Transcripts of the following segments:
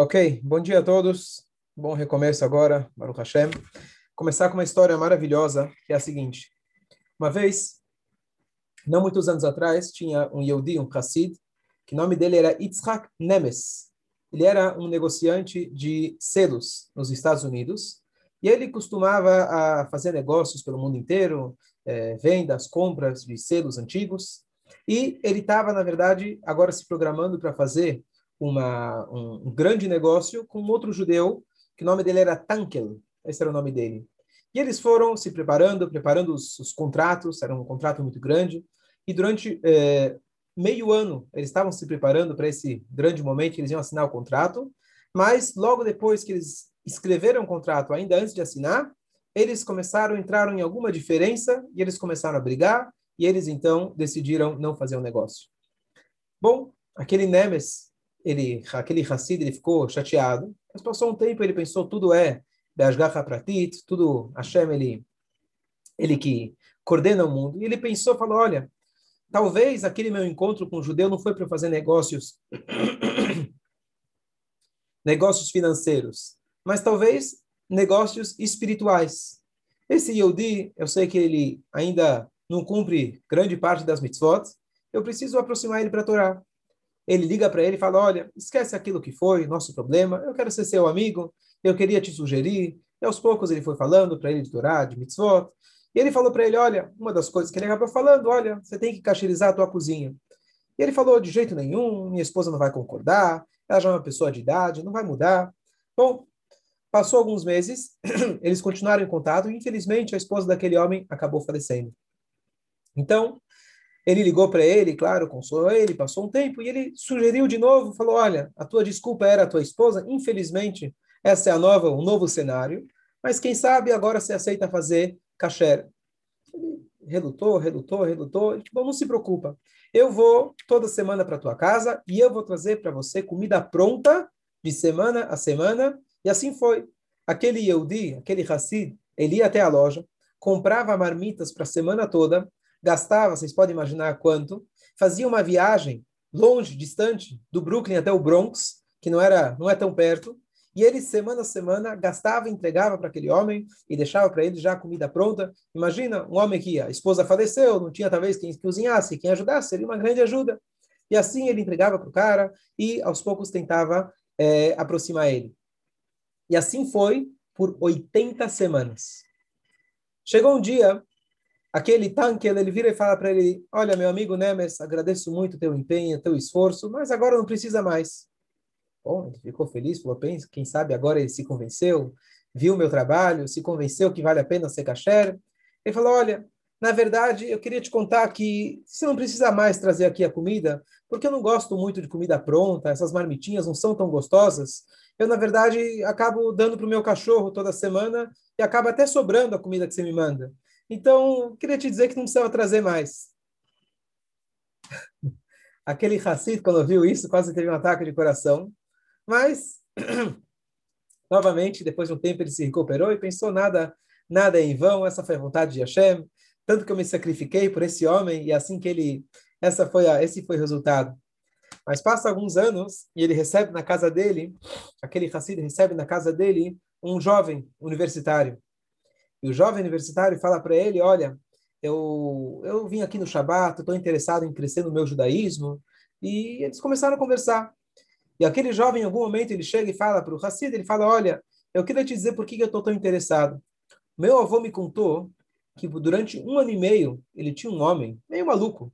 Ok, bom dia a todos. Bom recomeço agora, Baruch Hashem. Começar com uma história maravilhosa, que é a seguinte. Uma vez, não muitos anos atrás, tinha um Yehudi, um Hassid, que o nome dele era Yitzhak Nemes. Ele era um negociante de selos nos Estados Unidos, e ele costumava a fazer negócios pelo mundo inteiro, é, vendas, compras de selos antigos, e ele estava, na verdade, agora se programando para fazer uma, um, um, grande negócio com outro judeu, que o nome dele era Tankel, esse era o nome dele. E eles foram se preparando, preparando os, os contratos, era um contrato muito grande, e durante é, meio ano eles estavam se preparando para esse grande momento que eles iam assinar o contrato, mas logo depois que eles escreveram o contrato, ainda antes de assinar, eles começaram, entraram em alguma diferença e eles começaram a brigar e eles então decidiram não fazer o um negócio. Bom, aquele Nemes, ele, aquele Hassid, ele ficou chateado, mas passou um tempo ele pensou, tudo é Be'ashgacha Pratit, tudo Hashem, ele, ele que coordena o mundo. E ele pensou, falou, olha, talvez aquele meu encontro com o judeu não foi para fazer negócios negócios financeiros, mas talvez negócios espirituais. Esse Yehudi, eu sei que ele ainda não cumpre grande parte das mitzvot, eu preciso aproximar ele para a Torá ele liga para ele e fala: Olha, esquece aquilo que foi, nosso problema, eu quero ser seu amigo, eu queria te sugerir. E aos poucos ele foi falando para ele de Torá, de mitzvot. E ele falou para ele: Olha, uma das coisas que ele acabou falando: Olha, você tem que cacherizar a tua cozinha. E ele falou: De jeito nenhum, minha esposa não vai concordar, ela já é uma pessoa de idade, não vai mudar. Bom, passou alguns meses, eles continuaram em contato e infelizmente a esposa daquele homem acabou falecendo. Então, ele ligou para ele, claro, consolou ele, passou um tempo e ele sugeriu de novo, falou: "Olha, a tua desculpa era a tua esposa, infelizmente, essa é a nova, um novo cenário, mas quem sabe agora você aceita fazer kasher". Ele relutou, relutou, relutou, ele falou: "Não se preocupa. Eu vou toda semana para tua casa e eu vou trazer para você comida pronta de semana a semana". E assim foi. Aquele Yehudi, aquele Hassid, ele ia até a loja, comprava marmitas para a semana toda, gastava, vocês podem imaginar quanto, fazia uma viagem longe, distante, do Brooklyn até o Bronx, que não era, não é tão perto, e ele semana a semana gastava, entregava para aquele homem e deixava para ele já a comida pronta. Imagina um homem que a esposa faleceu, não tinha talvez quem cozinhasse, quem ajudasse, seria uma grande ajuda. E assim ele entregava para o cara e aos poucos tentava é, aproximar ele. E assim foi por 80 semanas. Chegou um dia aquele tanque, ele vira e fala para ele, olha, meu amigo Nemes, agradeço muito teu empenho, teu esforço, mas agora não precisa mais. Bom, ele ficou feliz, falou, pensa, quem sabe agora ele se convenceu, viu meu trabalho, se convenceu que vale a pena ser kasher. Ele falou, olha, na verdade, eu queria te contar que você não precisa mais trazer aqui a comida, porque eu não gosto muito de comida pronta, essas marmitinhas não são tão gostosas. Eu, na verdade, acabo dando para o meu cachorro toda semana e acaba até sobrando a comida que você me manda. Então, queria te dizer que não precisava trazer mais. Aquele Hassid, quando viu isso, quase teve um ataque de coração. Mas, novamente, depois de um tempo, ele se recuperou e pensou: nada, nada é em vão, essa foi a vontade de Hashem. Tanto que eu me sacrifiquei por esse homem, e assim que ele. Essa foi a, esse foi o resultado. Mas passa alguns anos e ele recebe na casa dele, aquele Hassid recebe na casa dele um jovem universitário. E o jovem universitário fala para ele: Olha, eu, eu vim aqui no Shabat, estou interessado em crescer no meu judaísmo. E eles começaram a conversar. E aquele jovem, em algum momento, ele chega e fala para o Hassid: Ele fala, Olha, eu queria te dizer por que eu estou tão interessado. Meu avô me contou que durante um ano e meio ele tinha um homem meio maluco,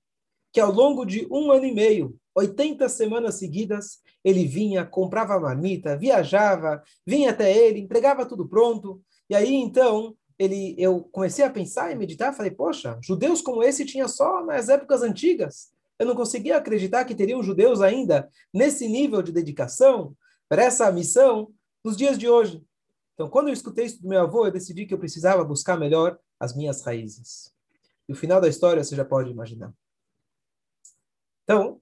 que ao longo de um ano e meio, 80 semanas seguidas, ele vinha, comprava marmita, viajava, vinha até ele, entregava tudo pronto. E aí, então, ele, eu comecei a pensar e meditar, falei, poxa, judeus como esse tinha só nas épocas antigas. Eu não conseguia acreditar que teriam judeus ainda nesse nível de dedicação para essa missão nos dias de hoje. Então, quando eu escutei isso do meu avô, eu decidi que eu precisava buscar melhor as minhas raízes. E o final da história você já pode imaginar. Então,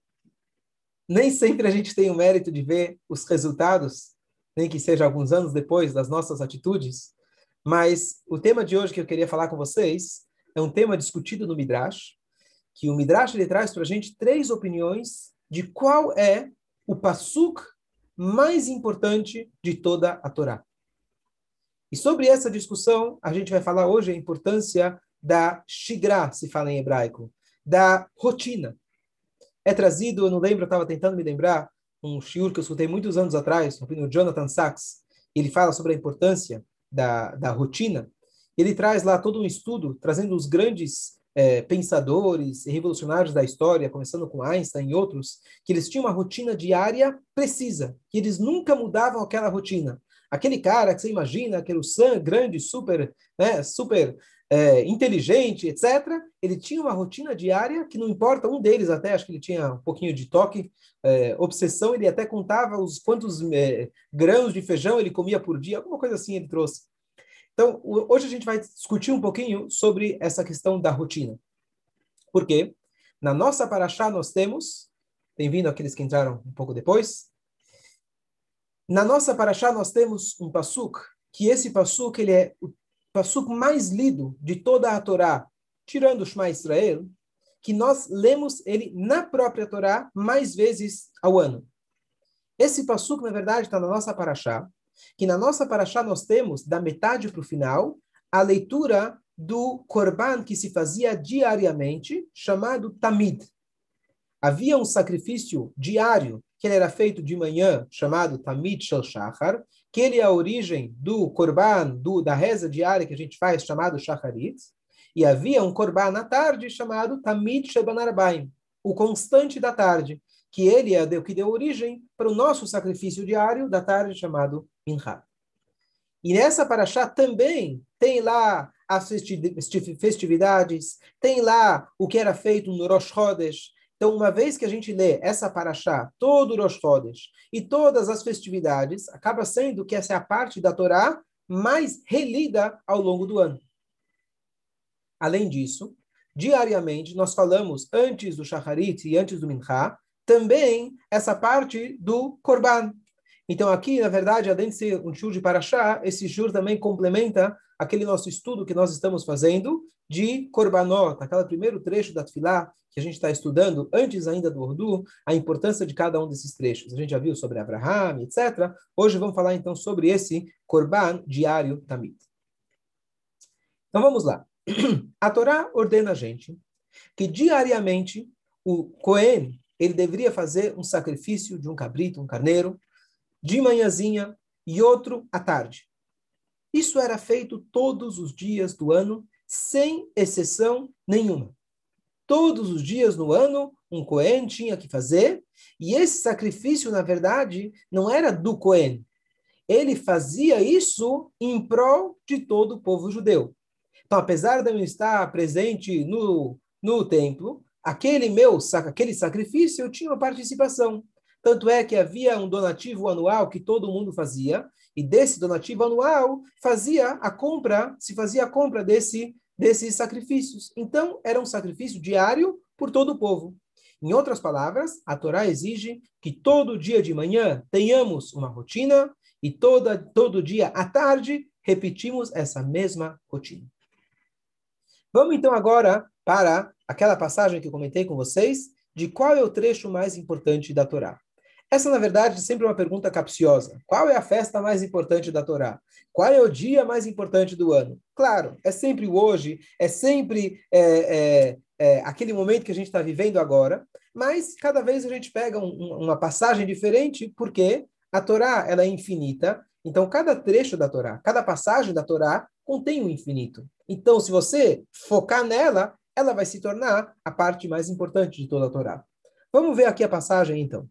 nem sempre a gente tem o mérito de ver os resultados, nem que seja alguns anos depois das nossas atitudes, mas o tema de hoje que eu queria falar com vocês é um tema discutido no Midrash, que o Midrash ele traz para a gente três opiniões de qual é o pasuk mais importante de toda a Torá. E sobre essa discussão, a gente vai falar hoje a importância da shigra, se fala em hebraico, da rotina. É trazido, eu não lembro, eu estava tentando me lembrar, um shiur que eu escutei muitos anos atrás, o Jonathan Sachs, ele fala sobre a importância da, da rotina. Ele traz lá todo um estudo, trazendo os grandes é, pensadores e revolucionários da história, começando com Einstein e outros, que eles tinham uma rotina diária precisa, que eles nunca mudavam aquela rotina. Aquele cara que você imagina, aquele Sam grande, super, né, super é, inteligente, etc., ele tinha uma rotina diária que não importa, um deles até, acho que ele tinha um pouquinho de toque, é, obsessão, ele até contava os quantos é, grãos de feijão ele comia por dia, alguma coisa assim ele trouxe. Então, hoje a gente vai discutir um pouquinho sobre essa questão da rotina. Por quê? Na nossa paraxá nós temos, tem vindo aqueles que entraram um pouco depois, na nossa paraxá nós temos um pasuk, que esse pasuk ele é o pasuk mais lido de toda a Torá, tirando o Shema Israel, que nós lemos ele na própria Torá mais vezes ao ano. Esse pasuk, na verdade, está na nossa paraxá, que na nossa paraxá nós temos, da metade para o final, a leitura do korban que se fazia diariamente, chamado tamid. Havia um sacrifício diário que era feito de manhã, chamado Tamid Shel Shachar, que ele é a origem do Korban, do, da reza diária que a gente faz, chamado Shacharit, e havia um Korban à tarde chamado Tamid Sheban Arbaim, o constante da tarde, que ele é o que deu origem para o nosso sacrifício diário da tarde chamado Minha. E nessa paraxá também tem lá as festividades, tem lá o que era feito no Rosh Chodesh, então, uma vez que a gente lê essa paraxá, todo o Rosh Chodesh, e todas as festividades, acaba sendo que essa é a parte da Torá mais relida ao longo do ano. Além disso, diariamente nós falamos, antes do Shacharit e antes do Mincha, também essa parte do Korban. Então aqui, na verdade, além de ser um shur de Paraxá, esse shur também complementa aquele nosso estudo que nós estamos fazendo de Korbanot, aquele primeiro trecho da Tfilá que a gente está estudando antes ainda do Urdu, a importância de cada um desses trechos. A gente já viu sobre Abraham, etc. Hoje vamos falar então sobre esse Korban diário Tamid. Então vamos lá. A Torá ordena a gente que diariamente o Cohen ele deveria fazer um sacrifício de um cabrito, um carneiro, de manhãzinha e outro à tarde. Isso era feito todos os dias do ano, sem exceção nenhuma todos os dias no ano, um Cohen tinha que fazer, e esse sacrifício, na verdade, não era do Cohen. Ele fazia isso em prol de todo o povo judeu. Então, apesar de eu estar presente no, no templo, aquele meu aquele sacrifício eu tinha uma participação. Tanto é que havia um donativo anual que todo mundo fazia, e desse donativo anual fazia a compra, se fazia a compra desse desses sacrifícios. Então, era um sacrifício diário por todo o povo. Em outras palavras, a Torá exige que todo dia de manhã tenhamos uma rotina e toda, todo dia à tarde repetimos essa mesma rotina. Vamos então agora para aquela passagem que eu comentei com vocês, de qual é o trecho mais importante da Torá. Essa, na verdade, é sempre uma pergunta capciosa. Qual é a festa mais importante da Torá? Qual é o dia mais importante do ano? Claro, é sempre o hoje, é sempre é, é, é, aquele momento que a gente está vivendo agora, mas cada vez a gente pega um, uma passagem diferente, porque a Torá ela é infinita, então cada trecho da Torá, cada passagem da Torá contém o um infinito. Então, se você focar nela, ela vai se tornar a parte mais importante de toda a Torá. Vamos ver aqui a passagem, então.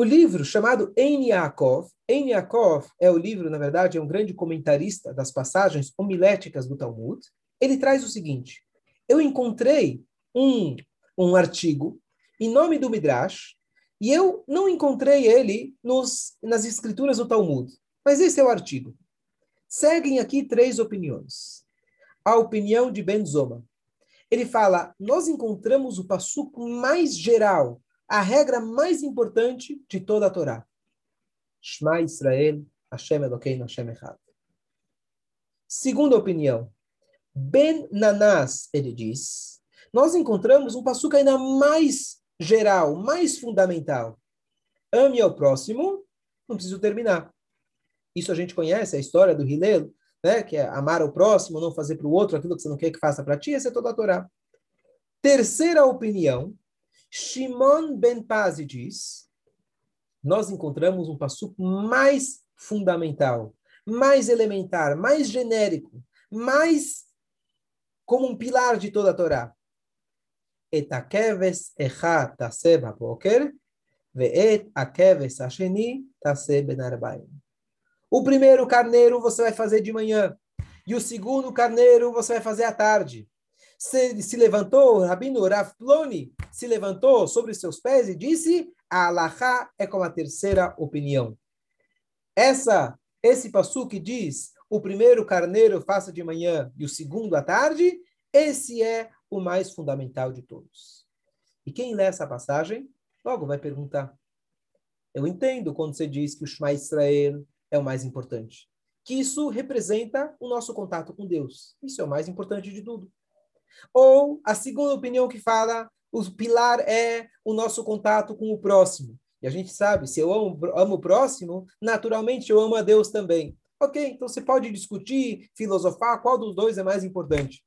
O livro chamado Ein Yaakov, é o livro, na verdade, é um grande comentarista das passagens homiléticas do Talmud. Ele traz o seguinte: eu encontrei um, um artigo em nome do Midrash e eu não encontrei ele nos, nas escrituras do Talmud. Mas esse é o artigo. Seguem aqui três opiniões. A opinião de Ben Zoma. Ele fala: nós encontramos o passuco mais geral a regra mais importante de toda a Torá. Shema Israel, Hashem Elokeinu, Hashem Echad. Segunda opinião, Ben Nanás, ele diz, nós encontramos um passuca ainda mais geral, mais fundamental. ame ao próximo, não preciso terminar. Isso a gente conhece, a história do Hillel, né? que é amar ao próximo, não fazer para o outro aquilo que você não quer que faça para ti, essa é toda a Torá. Terceira opinião, Shimon ben Pazi diz, nós encontramos um passo mais fundamental, mais elementar, mais genérico, mais como um pilar de toda a Torá. Etakeves echa taseh baboker, ve'et akeves asheni taseh ben arbaim. O primeiro carneiro você vai fazer de manhã, e o segundo carneiro você vai fazer à tarde. Se, se levantou, o Rabino Rav Ploni se levantou sobre seus pés e disse: a Alahá é como a terceira opinião. Essa, esse passo que diz o primeiro carneiro faça de manhã e o segundo à tarde, esse é o mais fundamental de todos. E quem lê essa passagem, logo vai perguntar. Eu entendo quando você diz que o Shema Israel é o mais importante. Que isso representa o nosso contato com Deus. Isso é o mais importante de tudo. Ou a segunda opinião que fala, o pilar é o nosso contato com o próximo. E a gente sabe, se eu amo, amo o próximo, naturalmente eu amo a Deus também. Ok, então você pode discutir, filosofar, qual dos dois é mais importante.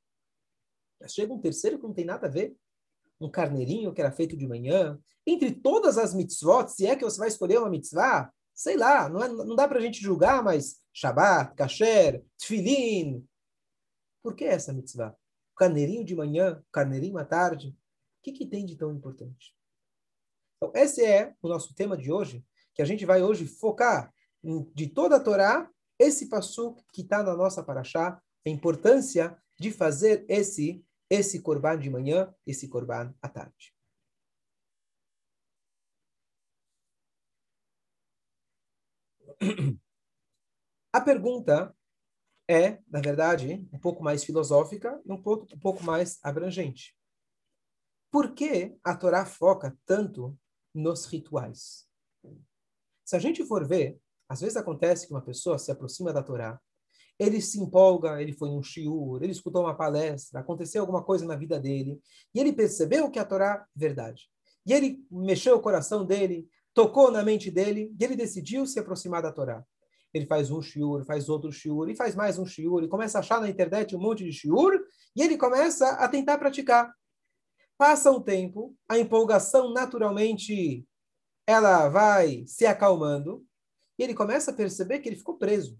Mas chega um terceiro que não tem nada a ver. Um carneirinho que era feito de manhã. Entre todas as mitzvot, se é que você vai escolher uma mitzvah, sei lá, não, é, não dá para a gente julgar, mas Shabbat, Kasher, Tfilin. Por que essa mitzvah? Carneirinho de manhã, carneirinho à tarde. O que, que tem de tão importante? Então, esse é o nosso tema de hoje, que a gente vai hoje focar em, de toda a Torá, esse passo que está na nossa paraxá, a importância de fazer esse esse corban de manhã, esse corban à tarde. A pergunta é, na verdade, um pouco mais filosófica e um pouco, um pouco mais abrangente. Por que a Torá foca tanto nos rituais? Se a gente for ver, às vezes acontece que uma pessoa se aproxima da Torá, ele se empolga, ele foi num shiur, ele escutou uma palestra, aconteceu alguma coisa na vida dele, e ele percebeu que a Torá é verdade. E ele mexeu o coração dele, tocou na mente dele, e ele decidiu se aproximar da Torá ele faz um shiur, faz outro shiur, e faz mais um shiur, e começa a achar na internet um monte de shiur, e ele começa a tentar praticar. Passa um tempo, a empolgação naturalmente ela vai se acalmando, e ele começa a perceber que ele ficou preso.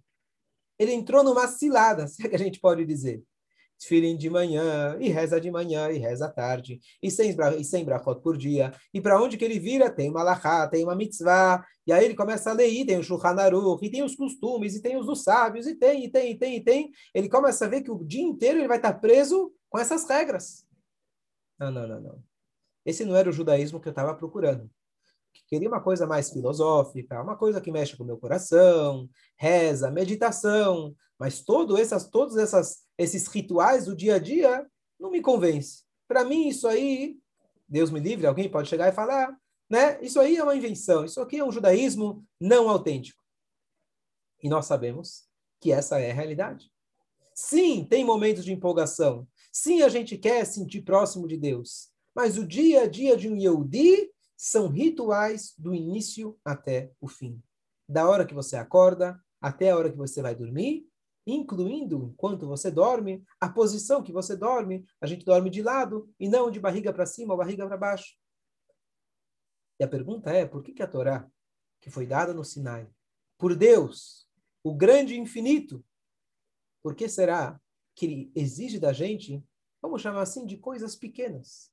Ele entrou numa cilada, se é que a gente pode dizer tefilin de manhã, e reza de manhã, e reza à tarde, e sem, e sem brachot por dia. E para onde que ele vira? Tem uma lahá, tem uma mitzvah, e aí ele começa a ler, e tem o Shulchan e tem os costumes, e tem os dos sábios, e tem, e tem, e tem, e tem. Ele começa a ver que o dia inteiro ele vai estar preso com essas regras. Não, não, não, não. Esse não era o judaísmo que eu estava procurando queria uma coisa mais filosófica, uma coisa que mexe com o meu coração, reza, meditação, mas todo essas, todos essas, esses rituais do dia a dia não me convence. Para mim, isso aí, Deus me livre, alguém pode chegar e falar, né? Isso aí é uma invenção, isso aqui é um judaísmo não autêntico. E nós sabemos que essa é a realidade. Sim, tem momentos de empolgação. Sim, a gente quer sentir próximo de Deus. Mas o dia a dia de um Yehudi são rituais do início até o fim. Da hora que você acorda até a hora que você vai dormir, incluindo enquanto você dorme, a posição que você dorme. A gente dorme de lado e não de barriga para cima ou barriga para baixo. E a pergunta é: por que, que a Torá, que foi dada no Sinai, por Deus, o grande infinito, por que será que ele exige da gente, vamos chamar assim, de coisas pequenas,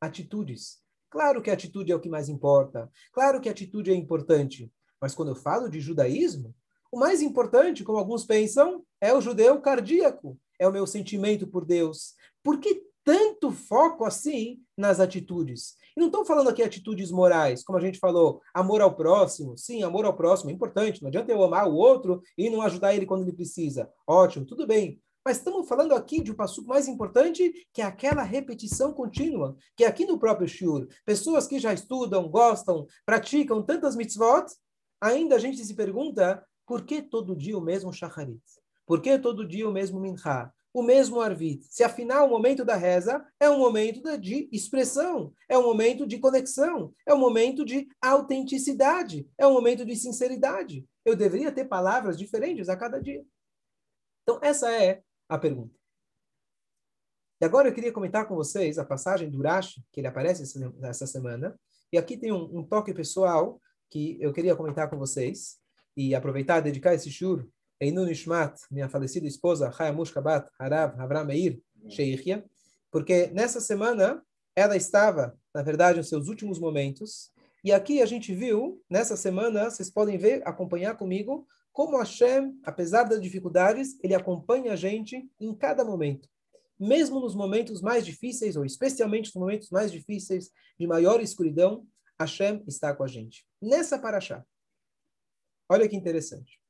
atitudes Claro que a atitude é o que mais importa. Claro que a atitude é importante. Mas quando eu falo de judaísmo, o mais importante, como alguns pensam, é o judeu cardíaco. É o meu sentimento por Deus. Por que tanto foco assim nas atitudes? E não estou falando aqui atitudes morais, como a gente falou, amor ao próximo. Sim, amor ao próximo é importante. Não adianta eu amar o outro e não ajudar ele quando ele precisa. Ótimo, tudo bem. Mas estamos falando aqui de um passo mais importante, que é aquela repetição contínua, que é aqui no próprio Shur. Pessoas que já estudam, gostam, praticam tantas mitzvot, ainda a gente se pergunta por que todo dia o mesmo shacharit? Por que todo dia o mesmo mincha? o mesmo Arvit? Se afinal o momento da reza é um momento de expressão, é um momento de conexão, é um momento de autenticidade, é um momento de sinceridade. Eu deveria ter palavras diferentes a cada dia. Então, essa é a pergunta. E agora eu queria comentar com vocês a passagem do Urashi, que ele aparece essa semana. E aqui tem um, um toque pessoal que eu queria comentar com vocês e aproveitar e dedicar esse shur Einu Nishmat, minha falecida esposa, Hayamush Kabat, Harav, Avram Meir, Sheikhia, porque nessa semana ela estava, na verdade, nos seus últimos momentos, e aqui a gente viu, nessa semana, vocês podem ver, acompanhar comigo, como Hashem, apesar das dificuldades, ele acompanha a gente em cada momento. Mesmo nos momentos mais difíceis, ou especialmente nos momentos mais difíceis, de maior escuridão, Hashem está com a gente. Nessa paraxá. Olha que interessante.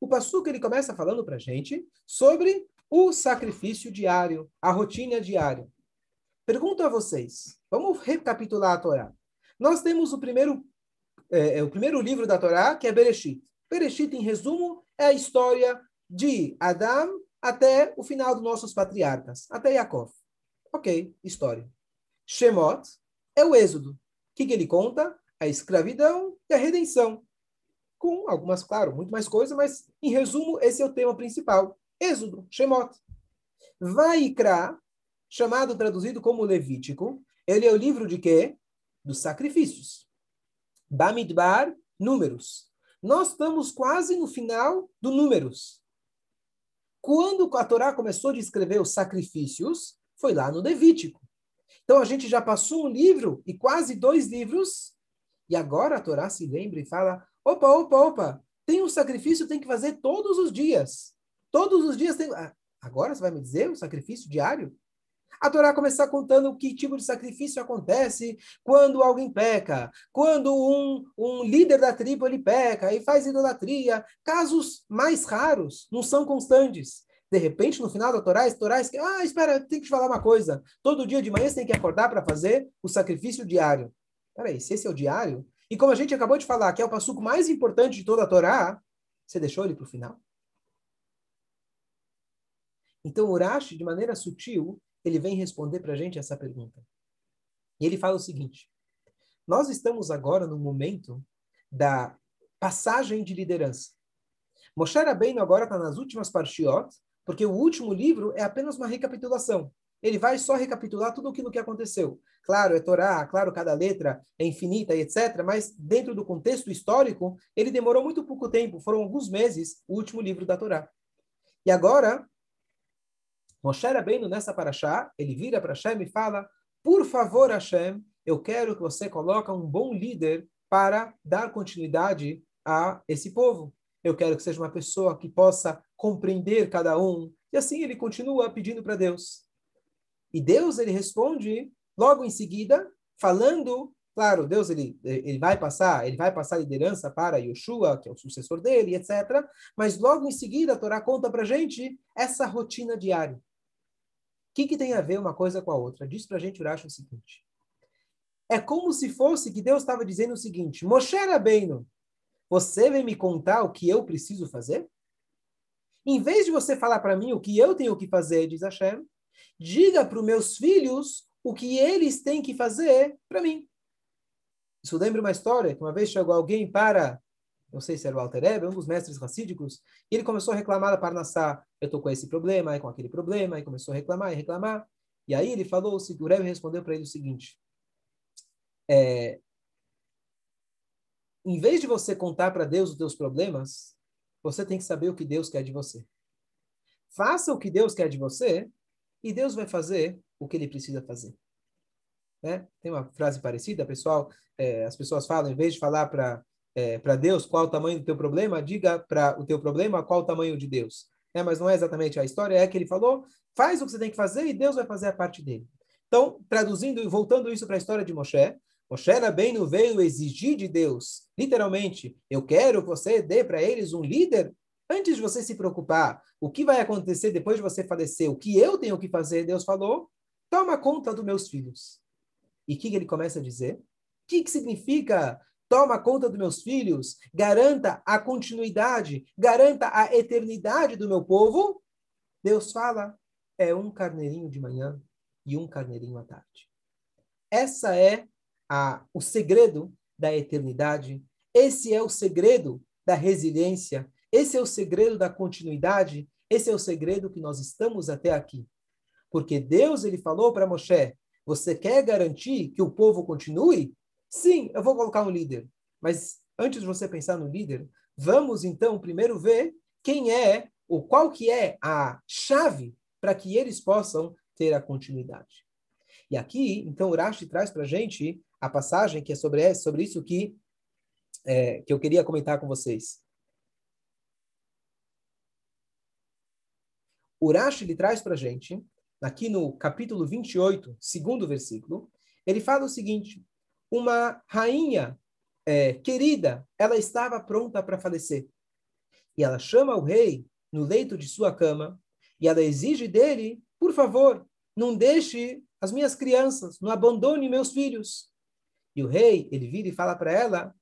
O Passuco ele começa falando para a gente sobre o sacrifício diário, a rotina diária. Pergunto a vocês, vamos recapitular a Torá. Nós temos o primeiro, é, é, o primeiro livro da Torá, que é Bereshit. Bereshit, em resumo, é a história de Adão até o final dos nossos patriarcas, até Yaakov. Ok, história. Shemot é o êxodo. O que, que ele conta? A escravidão e a redenção com algumas, claro, muito mais coisas, mas em resumo, esse é o tema principal. Êxodo, Shemot. Vaikra, chamado, traduzido como Levítico, ele é o livro de quê? Dos sacrifícios. Bamidbar, números. Nós estamos quase no final do números. Quando a Torá começou a escrever os sacrifícios, foi lá no Levítico. Então a gente já passou um livro e quase dois livros, e agora a Torá se lembra e fala: Opa, opa, opa. Tem um sacrifício, tem que fazer todos os dias. Todos os dias tem. Ah, agora você vai me dizer o um sacrifício diário? A Torá começar contando que tipo de sacrifício acontece quando alguém peca, quando um, um líder da tribo ele peca e faz idolatria. Casos mais raros, não são constantes. De repente, no final da Torá, a Torá que ah, espera, tem que te falar uma coisa. Todo dia de manhã você tem que acordar para fazer o sacrifício diário. Peraí, se esse é o diário, e como a gente acabou de falar, que é o passuco mais importante de toda a Torá, você deixou ele para o final? Então, Urashi, de maneira sutil, ele vem responder para a gente essa pergunta. E ele fala o seguinte: nós estamos agora no momento da passagem de liderança. Moshe Rabbeinu agora está nas últimas parshiot, porque o último livro é apenas uma recapitulação. Ele vai só recapitular tudo aquilo que aconteceu. Claro, é Torá, claro, cada letra é infinita e etc., mas dentro do contexto histórico, ele demorou muito pouco tempo, foram alguns meses, o último livro da Torá. E agora, Moshe Rabbeinu, nessa paraxá, ele vira para Hashem e fala, por favor, Hashem, eu quero que você coloque um bom líder para dar continuidade a esse povo. Eu quero que seja uma pessoa que possa compreender cada um. E assim ele continua pedindo para Deus. E Deus ele responde logo em seguida, falando, claro, Deus ele, ele vai passar, ele vai passar a liderança para Yoshua, que é o sucessor dele, etc. Mas logo em seguida a Torá conta para gente essa rotina diária. O que, que tem a ver uma coisa com a outra? Diz para a gente Urash o seguinte. É como se fosse que Deus estava dizendo o seguinte, Moshe Rabbeinu, você vem me contar o que eu preciso fazer? Em vez de você falar para mim o que eu tenho que fazer, diz Hashem, diga para os meus filhos o que eles têm que fazer para mim. Isso lembra uma história que uma vez chegou alguém para, não sei se era o Alter Ebe, um dos mestres racídicos, e ele começou a reclamar da Parnassá. Eu estou com esse problema, e com aquele problema, e começou a reclamar e reclamar. E aí ele falou, o Rebbe respondeu para ele o seguinte, é, em vez de você contar para Deus os teus problemas, você tem que saber o que Deus quer de você. Faça o que Deus quer de você e Deus vai fazer o que ele precisa fazer. Né? Tem uma frase parecida, pessoal, é, as pessoas falam, em vez de falar para é, para Deus qual o tamanho do teu problema, diga para o teu problema qual o tamanho de Deus. É, mas não é exatamente a história, é que ele falou, faz o que você tem que fazer e Deus vai fazer a parte dele. Então, traduzindo e voltando isso para a história de Moshe, Moshe Rabbeinu veio exigir de Deus, literalmente, eu quero que você dê para eles um líder Antes de você se preocupar o que vai acontecer depois de você falecer, o que eu tenho que fazer, Deus falou, toma conta dos meus filhos. E o que, que ele começa a dizer? O que, que significa toma conta dos meus filhos, garanta a continuidade, garanta a eternidade do meu povo? Deus fala, é um carneirinho de manhã e um carneirinho à tarde. Essa é a, o segredo da eternidade. Esse é o segredo da resiliência. Esse é o segredo da continuidade. Esse é o segredo que nós estamos até aqui. Porque Deus ele falou para Moshe: você quer garantir que o povo continue? Sim, eu vou colocar um líder. Mas antes de você pensar no líder, vamos então primeiro ver quem é, ou qual que é a chave para que eles possam ter a continuidade. E aqui, então, o Rashi traz para a gente a passagem que é sobre, sobre isso que, é, que eu queria comentar com vocês. O Rashi ele traz para a gente, aqui no capítulo 28, segundo versículo, ele fala o seguinte, uma rainha é, querida, ela estava pronta para falecer. E ela chama o rei no leito de sua cama e ela exige dele, por favor, não deixe as minhas crianças, não abandone meus filhos. E o rei, ele vira e fala para ela: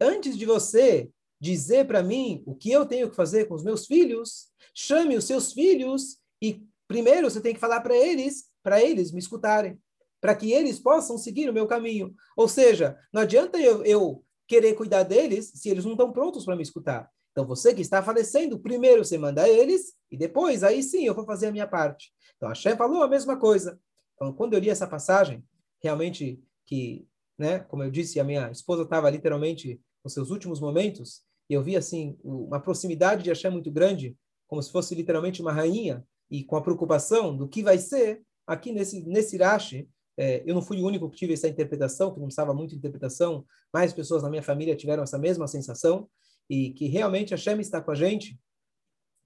Antes de você dizer para mim o que eu tenho que fazer com os meus filhos, chame os seus filhos e primeiro você tem que falar para eles, para eles me escutarem, para que eles possam seguir o meu caminho. Ou seja, não adianta eu, eu querer cuidar deles se eles não estão prontos para me escutar. Então, você que está falecendo, primeiro você manda eles, e depois, aí sim, eu vou fazer a minha parte. Então, a Shem falou a mesma coisa. Então, quando eu li essa passagem, realmente que, né, como eu disse, a minha esposa estava literalmente nos seus últimos momentos, e eu vi assim uma proximidade de Hashem muito grande, como se fosse literalmente uma rainha, e com a preocupação do que vai ser, aqui nesse, nesse Rashi, é, eu não fui o único que tive essa interpretação, que não precisava muito de interpretação, mais pessoas na minha família tiveram essa mesma sensação, e que realmente Hashem está com a gente,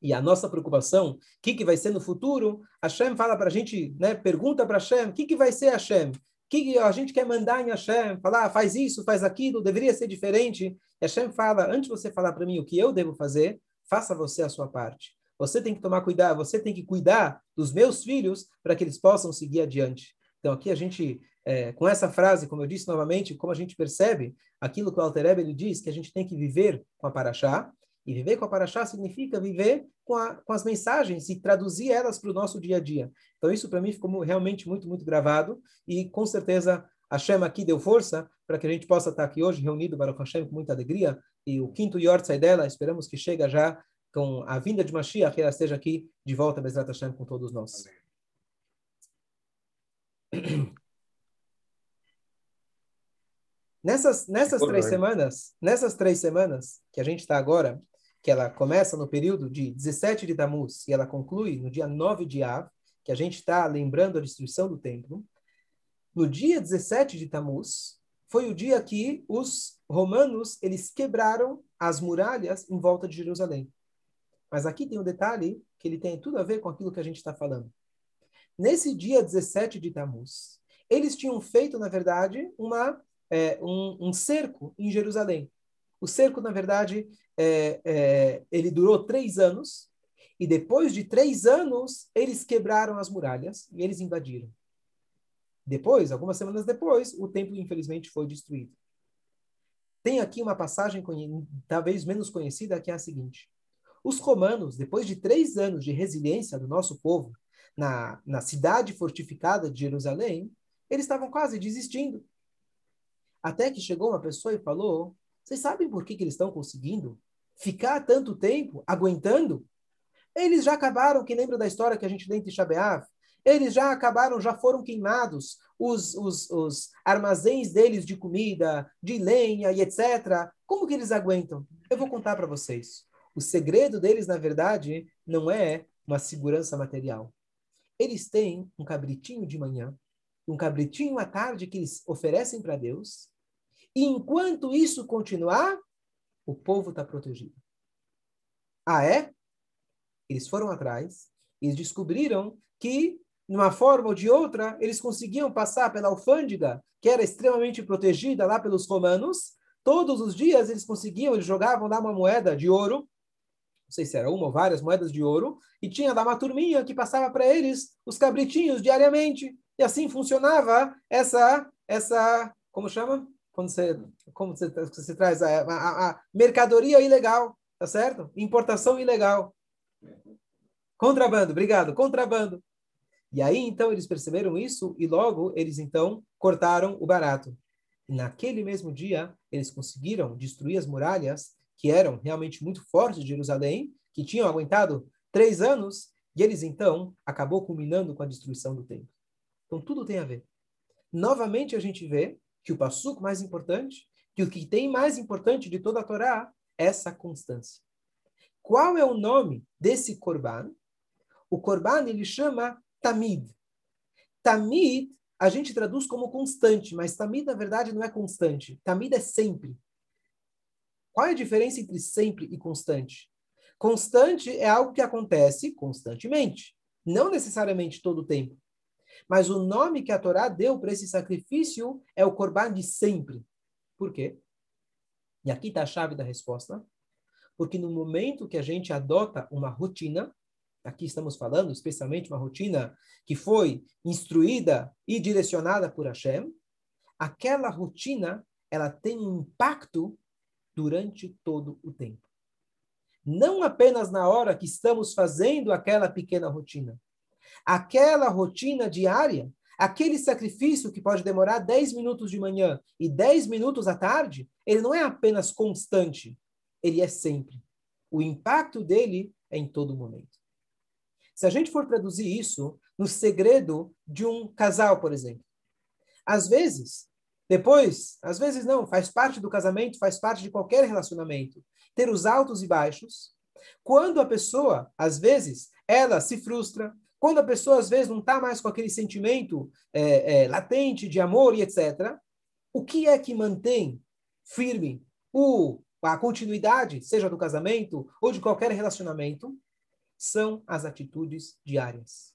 e a nossa preocupação, o que, que vai ser no futuro, Hashem fala para a gente, né, pergunta para Hashem, o que, que vai ser Hashem? Que, a gente quer mandar em Hashem? Falar, ah, faz isso, faz aquilo, deveria ser diferente. Hashem fala, antes de você falar para mim o que eu devo fazer, faça você a sua parte. Você tem que tomar cuidado, você tem que cuidar dos meus filhos para que eles possam seguir adiante. Então aqui a gente, é, com essa frase, como eu disse novamente, como a gente percebe aquilo que o Alter ele diz, que a gente tem que viver com a Paraxá, e viver com a Paraxá significa viver com, a, com as mensagens e traduzir elas para o nosso dia a dia. Então, isso para mim ficou realmente muito, muito gravado. E com certeza a Shema aqui deu força para que a gente possa estar aqui hoje reunido, Baruch Hashem, com muita alegria. E o quinto Yortzai dela, esperamos que chegue já com a vinda de Mashiach, que ela esteja aqui de volta, Bezrat Hashem, com todos nós. Nessas, nessas três semanas, nessas três semanas que a gente está agora, que ela começa no período de 17 de Tammuz e ela conclui no dia 9 de Av, que a gente está lembrando a destruição do templo. No dia 17 de Tammuz, foi o dia que os romanos eles quebraram as muralhas em volta de Jerusalém. Mas aqui tem um detalhe que ele tem tudo a ver com aquilo que a gente está falando. Nesse dia 17 de Tammuz, eles tinham feito, na verdade, uma, é, um, um cerco em Jerusalém. O cerco, na verdade, é, é, ele durou três anos, e depois de três anos, eles quebraram as muralhas e eles invadiram. Depois, algumas semanas depois, o templo, infelizmente, foi destruído. Tem aqui uma passagem talvez menos conhecida, que é a seguinte. Os romanos, depois de três anos de resiliência do nosso povo na, na cidade fortificada de Jerusalém, eles estavam quase desistindo. Até que chegou uma pessoa e falou: vocês sabem por que, que eles estão conseguindo ficar tanto tempo aguentando? Eles já acabaram, que lembra da história que a gente lê em Tisha Eles já acabaram, já foram queimados os, os, os armazéns deles de comida, de lenha e etc. Como que eles aguentam? Eu vou contar para vocês. O segredo deles, na verdade, não é uma segurança material. Eles têm um cabritinho de manhã, um cabritinho à tarde que eles oferecem para Deus, e enquanto isso continuar, o povo está protegido. Ah, é? Eles foram atrás, eles descobriram que, de uma forma ou de outra, eles conseguiam passar pela alfândega, que era extremamente protegida lá pelos romanos. Todos os dias eles conseguiam, eles jogavam lá uma moeda de ouro, não sei se era uma ou várias moedas de ouro, e tinha lá uma turminha que passava para eles os cabritinhos diariamente. E assim funcionava essa, essa, como chama? Quando você, como você, você traz a, a, a, mercadoria ilegal, tá certo? Importação ilegal. Contrabando, obrigado, contrabando. E aí, então, eles perceberam isso e logo eles, então, cortaram o barato. E naquele mesmo dia, eles conseguiram destruir as muralhas que eram realmente muito fortes de Jerusalém, que tinham aguentado três anos, e eles, então, acabou culminando com a destruição do templo. Então, tudo tem a ver. Novamente, a gente vê que o passuco mais importante, que o que tem mais importante de toda a Torá, é essa constância. Qual é o nome desse korban? O korban, ele chama tamid. Tamid, a gente traduz como constante, mas tamid, na verdade, não é constante. Tamid é sempre. Qual é a diferença entre sempre e constante? Constante é algo que acontece constantemente, não necessariamente todo o tempo. Mas o nome que a Torá deu para esse sacrifício é o corban de sempre. Por quê? E aqui está a chave da resposta. Porque no momento que a gente adota uma rotina, aqui estamos falando especialmente uma rotina que foi instruída e direcionada por Hashem, aquela rotina ela tem um impacto durante todo o tempo. Não apenas na hora que estamos fazendo aquela pequena rotina. Aquela rotina diária, aquele sacrifício que pode demorar 10 minutos de manhã e 10 minutos à tarde, ele não é apenas constante, ele é sempre. O impacto dele é em todo momento. Se a gente for traduzir isso no segredo de um casal, por exemplo, às vezes depois, às vezes não, faz parte do casamento, faz parte de qualquer relacionamento. Ter os altos e baixos. Quando a pessoa, às vezes, ela se frustra, quando a pessoa, às vezes, não está mais com aquele sentimento é, é, latente de amor e etc., o que é que mantém firme o, a continuidade, seja do casamento ou de qualquer relacionamento? São as atitudes diárias.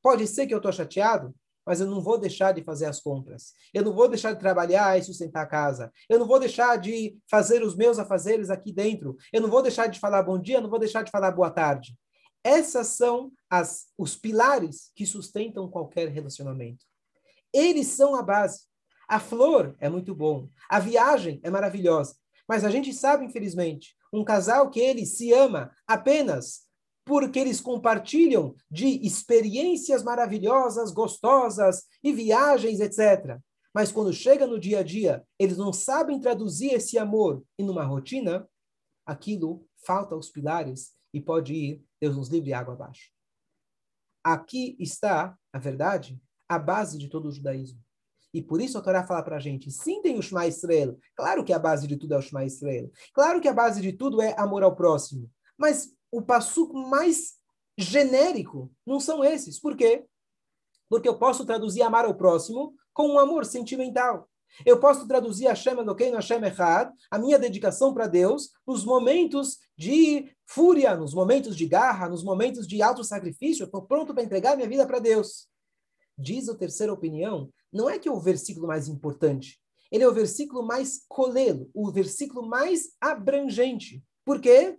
Pode ser que eu estou chateado, mas eu não vou deixar de fazer as compras. Eu não vou deixar de trabalhar e sustentar a casa. Eu não vou deixar de fazer os meus afazeres aqui dentro. Eu não vou deixar de falar bom dia, não vou deixar de falar boa tarde. Essas são as, os pilares que sustentam qualquer relacionamento. Eles são a base. A flor é muito bom. A viagem é maravilhosa. Mas a gente sabe, infelizmente, um casal que ele se ama apenas porque eles compartilham de experiências maravilhosas, gostosas e viagens, etc. Mas quando chega no dia a dia, eles não sabem traduzir esse amor em uma rotina, aquilo falta os pilares e pode ir, Deus nos livre, água abaixo. Aqui está, a verdade, a base de todo o judaísmo. E por isso a Torá fala para a gente, sim, tem o Shema Israel. Claro que a base de tudo é o Shema Israel. Claro que a base de tudo é amor ao próximo. Mas o passuco mais genérico não são esses. Por quê? Porque eu posso traduzir amar ao próximo com um amor sentimental. Eu posso traduzir Hashem Elokeinu Hashem Echad, a minha dedicação para Deus, nos momentos de fúria, nos momentos de garra, nos momentos de alto sacrifício. Eu estou pronto para entregar minha vida para Deus. Diz a terceira opinião, não é que é o versículo mais importante. Ele é o versículo mais colelo, o versículo mais abrangente. Por quê?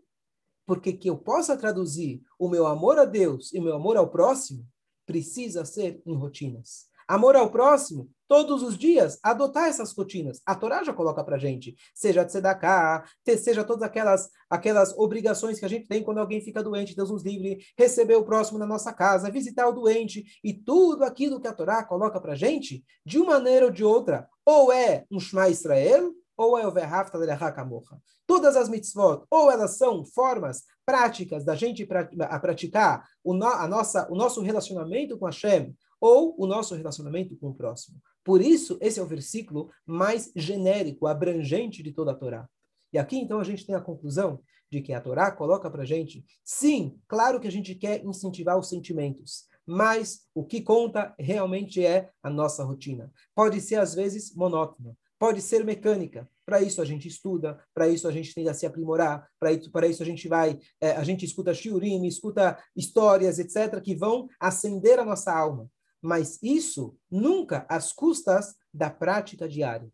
Porque que eu possa traduzir o meu amor a Deus e o meu amor ao próximo, precisa ser em rotinas. Amor ao próximo, todos os dias, adotar essas rotinas. A Torá já coloca para gente, seja de sedaká, seja todas aquelas, aquelas obrigações que a gente tem quando alguém fica doente, Deus nos livre, receber o próximo na nossa casa, visitar o doente, e tudo aquilo que a Torá coloca para gente, de uma maneira ou de outra, ou é um Shema Israel, ou é o Verhafta Lerachakamorra. Todas as mitzvot, ou elas são formas práticas da gente a praticar o, no, a nossa, o nosso relacionamento com Hashem, ou o nosso relacionamento com o próximo. Por isso, esse é o versículo mais genérico, abrangente de toda a Torá. E aqui, então, a gente tem a conclusão de que a Torá coloca para gente, sim, claro que a gente quer incentivar os sentimentos, mas o que conta realmente é a nossa rotina. Pode ser, às vezes, monótona, pode ser mecânica. Para isso a gente estuda, para isso a gente tenta se aprimorar, para isso, para isso a gente vai, é, a gente escuta shiurim, escuta histórias, etc., que vão acender a nossa alma. Mas isso nunca às custas da prática diária.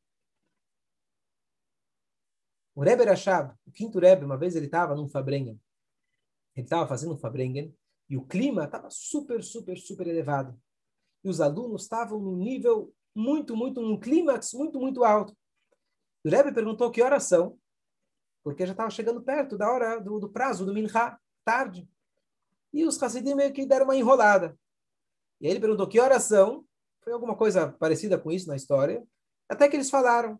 O Rebbe Rashab, o quinto Rebbe, uma vez ele estava num Fabrengen. Ele estava fazendo um Fabrengen e o clima estava super, super, super elevado. E os alunos estavam num nível muito, muito, num clímax muito, muito alto. O Rebbe perguntou que horas são, porque já estava chegando perto da hora do, do prazo do Minha, tarde. e os Hassidim meio que deram uma enrolada. E aí ele perguntou que oração, foi alguma coisa parecida com isso na história, até que eles falaram.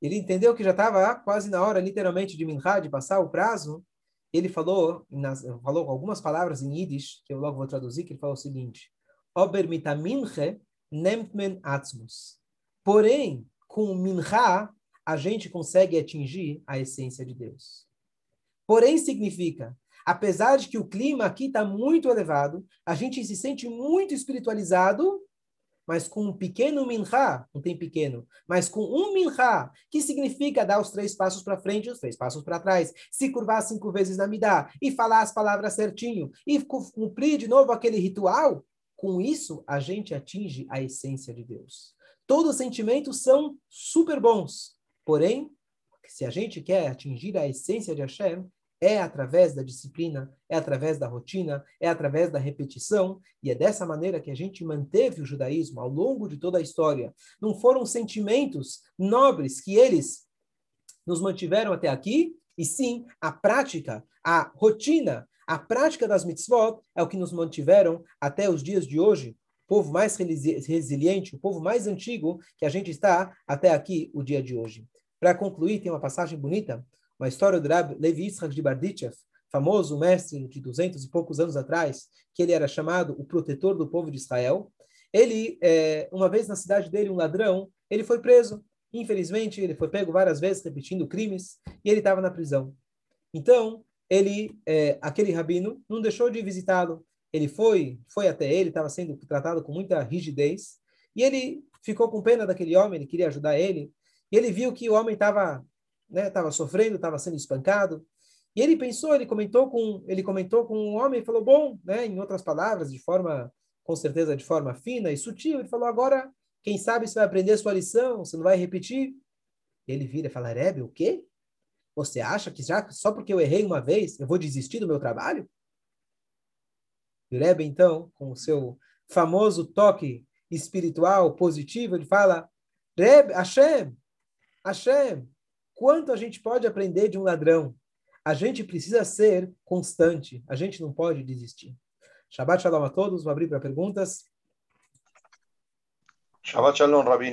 Ele entendeu que já estava quase na hora, literalmente, de Minha, de passar o prazo. Ele falou, falou algumas palavras em Yiddish, que eu logo vou traduzir, que ele falou o seguinte: Ober mitaminche nemtmen atzmus. Porém, com o mincha, a gente consegue atingir a essência de Deus. Porém, significa, apesar de que o clima aqui está muito elevado, a gente se sente muito espiritualizado, mas com um pequeno mincha, não tem pequeno, mas com um mincha, que significa dar os três passos para frente e os três passos para trás, se curvar cinco vezes na midá, e falar as palavras certinho, e cumprir de novo aquele ritual, com isso a gente atinge a essência de Deus. Todos os sentimentos são super bons, porém, se a gente quer atingir a essência de Hashem, é através da disciplina, é através da rotina, é através da repetição, e é dessa maneira que a gente manteve o judaísmo ao longo de toda a história. Não foram sentimentos nobres que eles nos mantiveram até aqui, e sim a prática, a rotina, a prática das mitzvot é o que nos mantiveram até os dias de hoje, o povo mais resiliente, o povo mais antigo que a gente está até aqui, o dia de hoje. Para concluir, tem uma passagem bonita uma história do Rab Levi Yitzhak de Barditchev, famoso mestre de duzentos e poucos anos atrás, que ele era chamado o protetor do povo de Israel. Ele, é, uma vez na cidade dele, um ladrão, ele foi preso. Infelizmente, ele foi pego várias vezes repetindo crimes e ele estava na prisão. Então, ele, é, aquele rabino, não deixou de visitá-lo. Ele foi, foi até ele, estava sendo tratado com muita rigidez e ele ficou com pena daquele homem. Ele queria ajudar ele e ele viu que o homem estava né, sofrendo, estava sendo espancado. E ele pensou, ele comentou com, ele comentou com um homem e falou, bom, né, em outras palavras, de forma, com certeza de forma fina e sutil, ele falou, agora, quem sabe você vai aprender a sua lição, você não vai repetir. Ele vira e fala, Rebbe, o quê? Você acha que já só porque eu errei uma vez, eu vou desistir do meu trabalho? E o Rebbe, então, com o seu famoso toque espiritual positivo, ele fala, Rebbe, Hashem, Hashem, Quanto a gente pode aprender de um ladrão? A gente precisa ser constante. A gente não pode desistir. Shabbat shalom a todos. Vou abrir para perguntas. Shabbat shalom, Rabino.